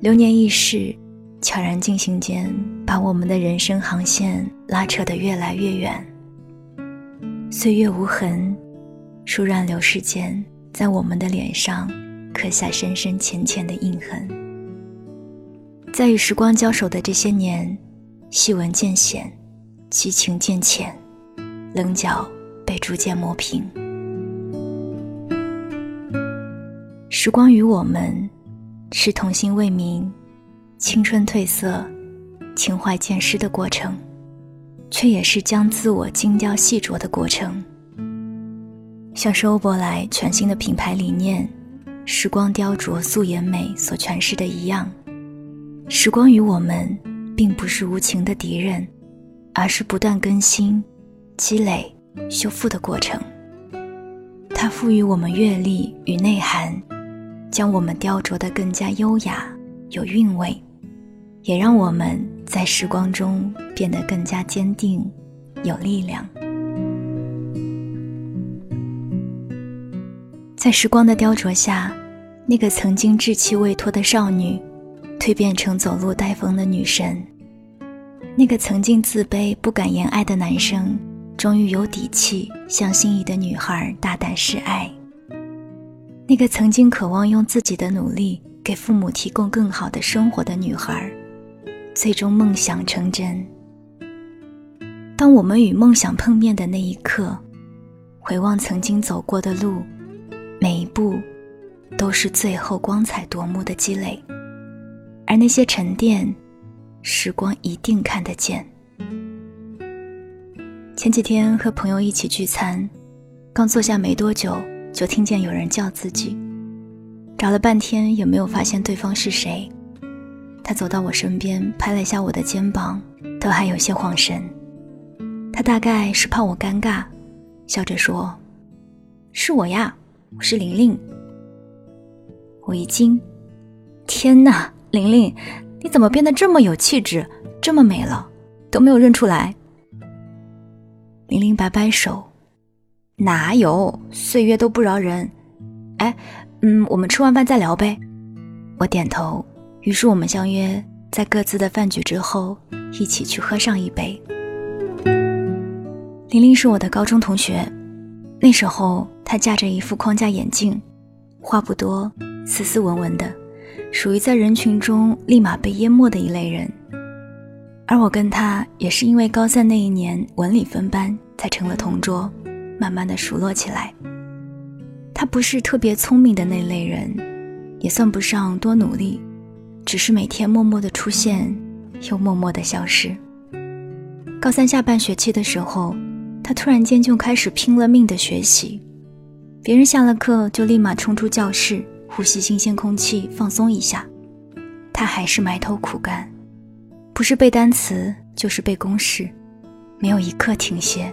流年易逝，悄然进行间，把我们的人生航线拉扯得越来越远。岁月无痕，倏然流逝间，在我们的脸上刻下深深浅浅的印痕。在与时光交手的这些年，细纹渐显，激情渐浅，棱角被逐渐磨平。时光与我们。是童心未泯、青春褪色、情怀渐失的过程，却也是将自我精雕细琢的过程。像是欧珀莱全新的品牌理念“时光雕琢素颜美”所诠释的一样，时光与我们并不是无情的敌人，而是不断更新、积累、修复的过程。它赋予我们阅历与内涵。将我们雕琢得更加优雅、有韵味，也让我们在时光中变得更加坚定、有力量。在时光的雕琢下，那个曾经稚气未脱的少女，蜕变成走路带风的女神；那个曾经自卑不敢言爱的男生，终于有底气向心仪的女孩大胆示爱。那个曾经渴望用自己的努力给父母提供更好的生活的女孩，最终梦想成真。当我们与梦想碰面的那一刻，回望曾经走过的路，每一步都是最后光彩夺目的积累，而那些沉淀，时光一定看得见。前几天和朋友一起聚餐，刚坐下没多久。就听见有人叫自己，找了半天也没有发现对方是谁。他走到我身边，拍了一下我的肩膀，都还有些晃神。他大概是怕我尴尬，笑着说：“是我呀，我是玲玲。”我一惊：“天哪，玲玲，你怎么变得这么有气质，这么美了，都没有认出来？”玲玲摆摆手。哪有岁月都不饶人？哎，嗯，我们吃完饭再聊呗。我点头。于是我们相约在各自的饭局之后，一起去喝上一杯。玲玲是我的高中同学，那时候她架着一副框架眼镜，话不多，斯斯文文的，属于在人群中立马被淹没的一类人。而我跟她也是因为高三那一年文理分班，才成了同桌。慢慢的熟络起来。他不是特别聪明的那类人，也算不上多努力，只是每天默默的出现，又默默的消失。高三下半学期的时候，他突然间就开始拼了命的学习，别人下了课就立马冲出教室，呼吸新鲜空气，放松一下。他还是埋头苦干，不是背单词，就是背公式，没有一刻停歇。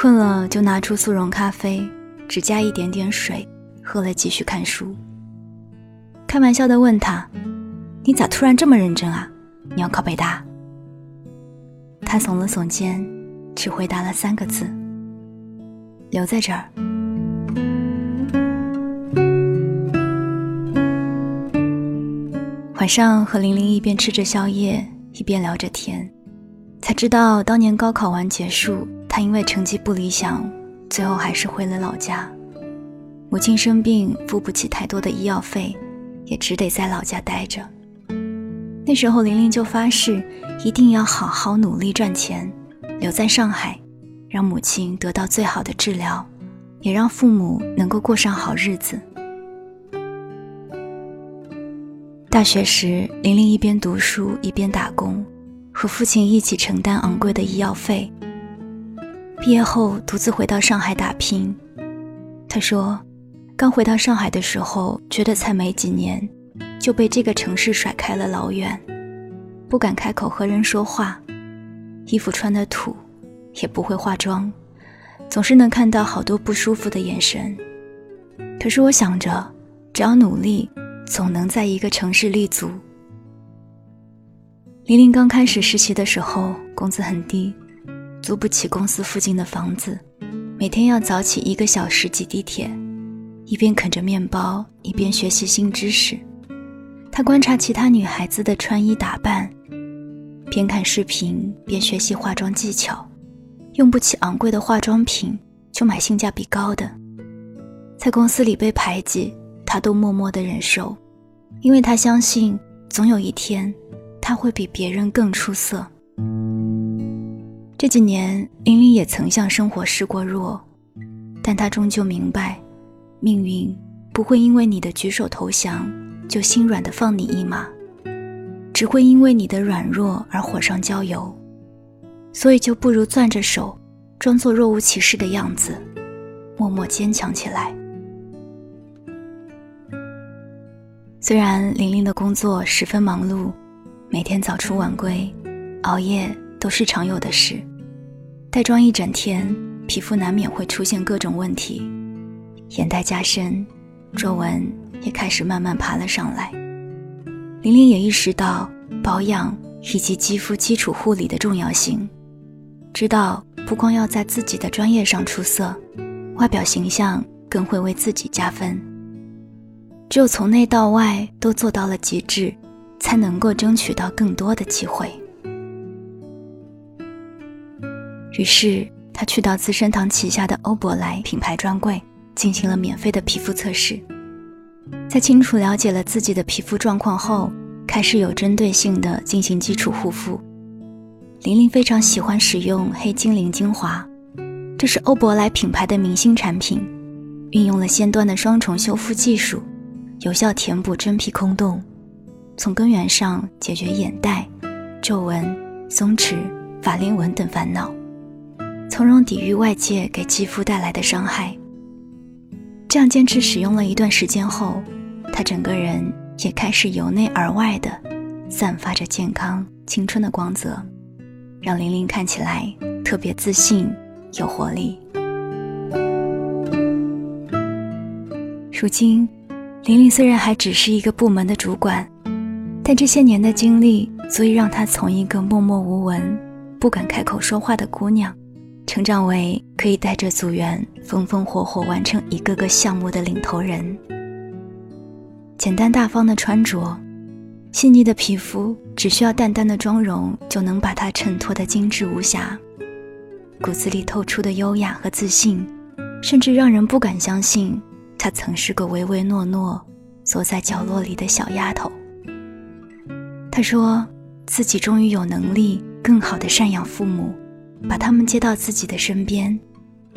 困了就拿出速溶咖啡，只加一点点水，喝了继续看书。开玩笑的问他：“你咋突然这么认真啊？你要考北大？”他耸了耸肩，只回答了三个字：“留在这儿。”晚上和玲玲一边吃着宵夜，一边聊着天，才知道当年高考完结束。他因为成绩不理想，最后还是回了老家。母亲生病，付不起太多的医药费，也只得在老家待着。那时候，玲玲就发誓一定要好好努力赚钱，留在上海，让母亲得到最好的治疗，也让父母能够过上好日子。大学时，玲玲一边读书一边打工，和父亲一起承担昂贵的医药费。毕业后独自回到上海打拼，他说：“刚回到上海的时候，觉得才没几年就被这个城市甩开了老远，不敢开口和人说话，衣服穿的土，也不会化妆，总是能看到好多不舒服的眼神。可是我想着，只要努力，总能在一个城市立足。玲玲刚开始实习的时候，工资很低，租不起公司附近的房子，每天要早起一个小时挤地铁，一边啃着面包，一边学习新知识。他观察其他女孩子的穿衣打扮，边看视频边学习化妆技巧。用不起昂贵的化妆品，就买性价比高的。在公司里被排挤，他都默默的忍受，因为他相信总有一天。他会比别人更出色。这几年，玲玲也曾向生活示过弱，但她终究明白，命运不会因为你的举手投降就心软的放你一马，只会因为你的软弱而火上浇油。所以，就不如攥着手，装作若无其事的样子，默默坚强起来。虽然玲玲的工作十分忙碌。每天早出晚归，熬夜都是常有的事。带妆一整天，皮肤难免会出现各种问题，眼袋加深，皱纹也开始慢慢爬了上来。玲玲也意识到保养以及肌肤基础护理的重要性，知道不光要在自己的专业上出色，外表形象更会为自己加分。只有从内到外都做到了极致。才能够争取到更多的机会。于是，他去到资生堂旗下的欧珀莱品牌专柜，进行了免费的皮肤测试。在清楚了解了自己的皮肤状况后，开始有针对性的进行基础护肤。玲玲非常喜欢使用黑精灵精华，这是欧珀莱品牌的明星产品，运用了先端的双重修复技术，有效填补真皮空洞。从根源上解决眼袋、皱纹、松弛、法令纹等烦恼，从容抵御外界给肌肤带来的伤害。这样坚持使用了一段时间后，她整个人也开始由内而外的散发着健康、青春的光泽，让玲玲看起来特别自信、有活力。如今，玲玲虽然还只是一个部门的主管。但这些年的经历，足以让她从一个默默无闻、不敢开口说话的姑娘，成长为可以带着组员风风火火完成一个个项目的领头人。简单大方的穿着，细腻的皮肤，只需要淡淡的妆容，就能把她衬托得精致无瑕。骨子里透出的优雅和自信，甚至让人不敢相信，她曾是个唯唯诺诺、缩在角落里的小丫头。他说：“自己终于有能力更好的赡养父母，把他们接到自己的身边，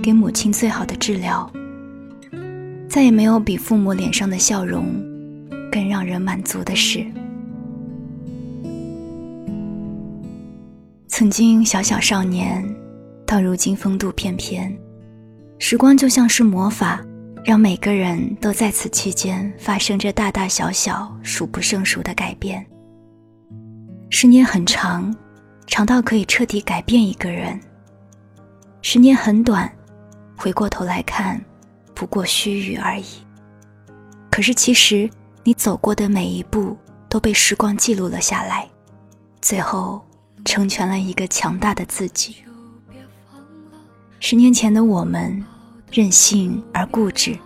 给母亲最好的治疗。再也没有比父母脸上的笑容更让人满足的事。曾经小小少年，到如今风度翩翩，时光就像是魔法，让每个人都在此期间发生着大大小小、数不胜数的改变。”十年很长，长到可以彻底改变一个人；十年很短，回过头来看，不过须臾而已。可是其实，你走过的每一步都被时光记录了下来，最后成全了一个强大的自己。十年前的我们，任性而固执，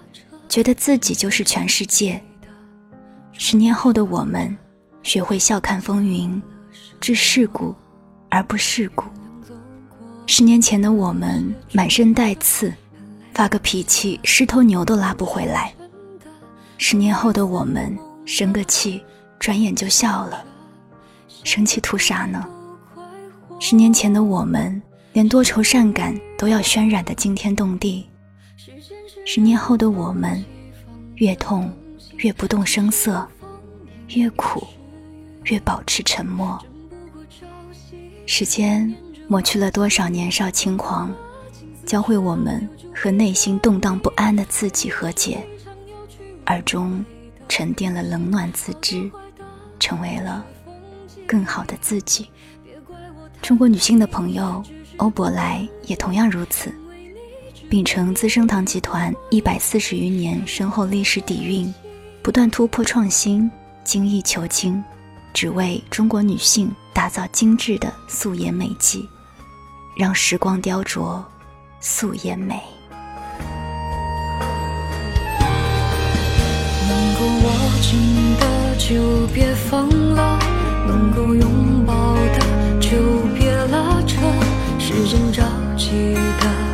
觉得自己就是全世界；十年后的我们，学会笑看风云。知世故，而不世故。十年前的我们满身带刺，发个脾气十头牛都拉不回来；十年后的我们生个气，转眼就笑了。生气图啥呢？十年前的我们连多愁善感都要渲染的惊天动地；十年后的我们越痛越不动声色，越苦越保持沉默。时间抹去了多少年少轻狂，教会我们和内心动荡不安的自己和解，而终沉淀了冷暖自知，成为了更好的自己。中国女性的朋友欧珀莱也同样如此，秉承资生堂集团一百四十余年深厚历史底蕴，不断突破创新，精益求精，只为中国女性打造精致的素颜美肌，让时光雕琢素颜美。能够握紧的就别放了，能够拥抱的就别拉扯，时间着急的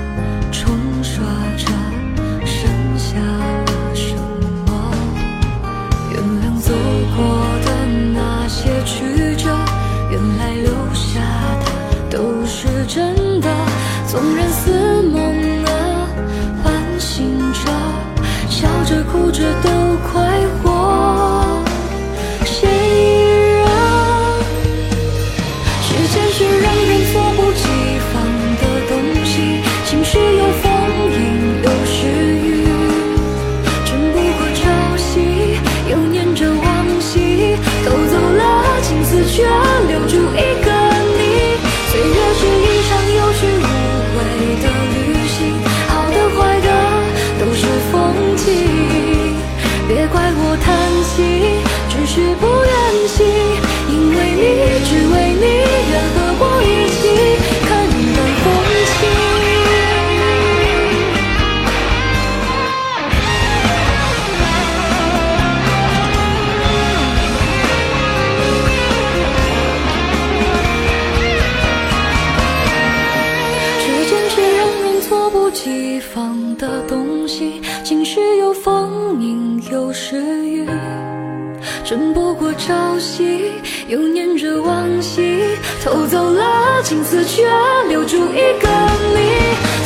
偷走了青丝，却留住一个你。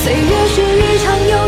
岁月是一场游。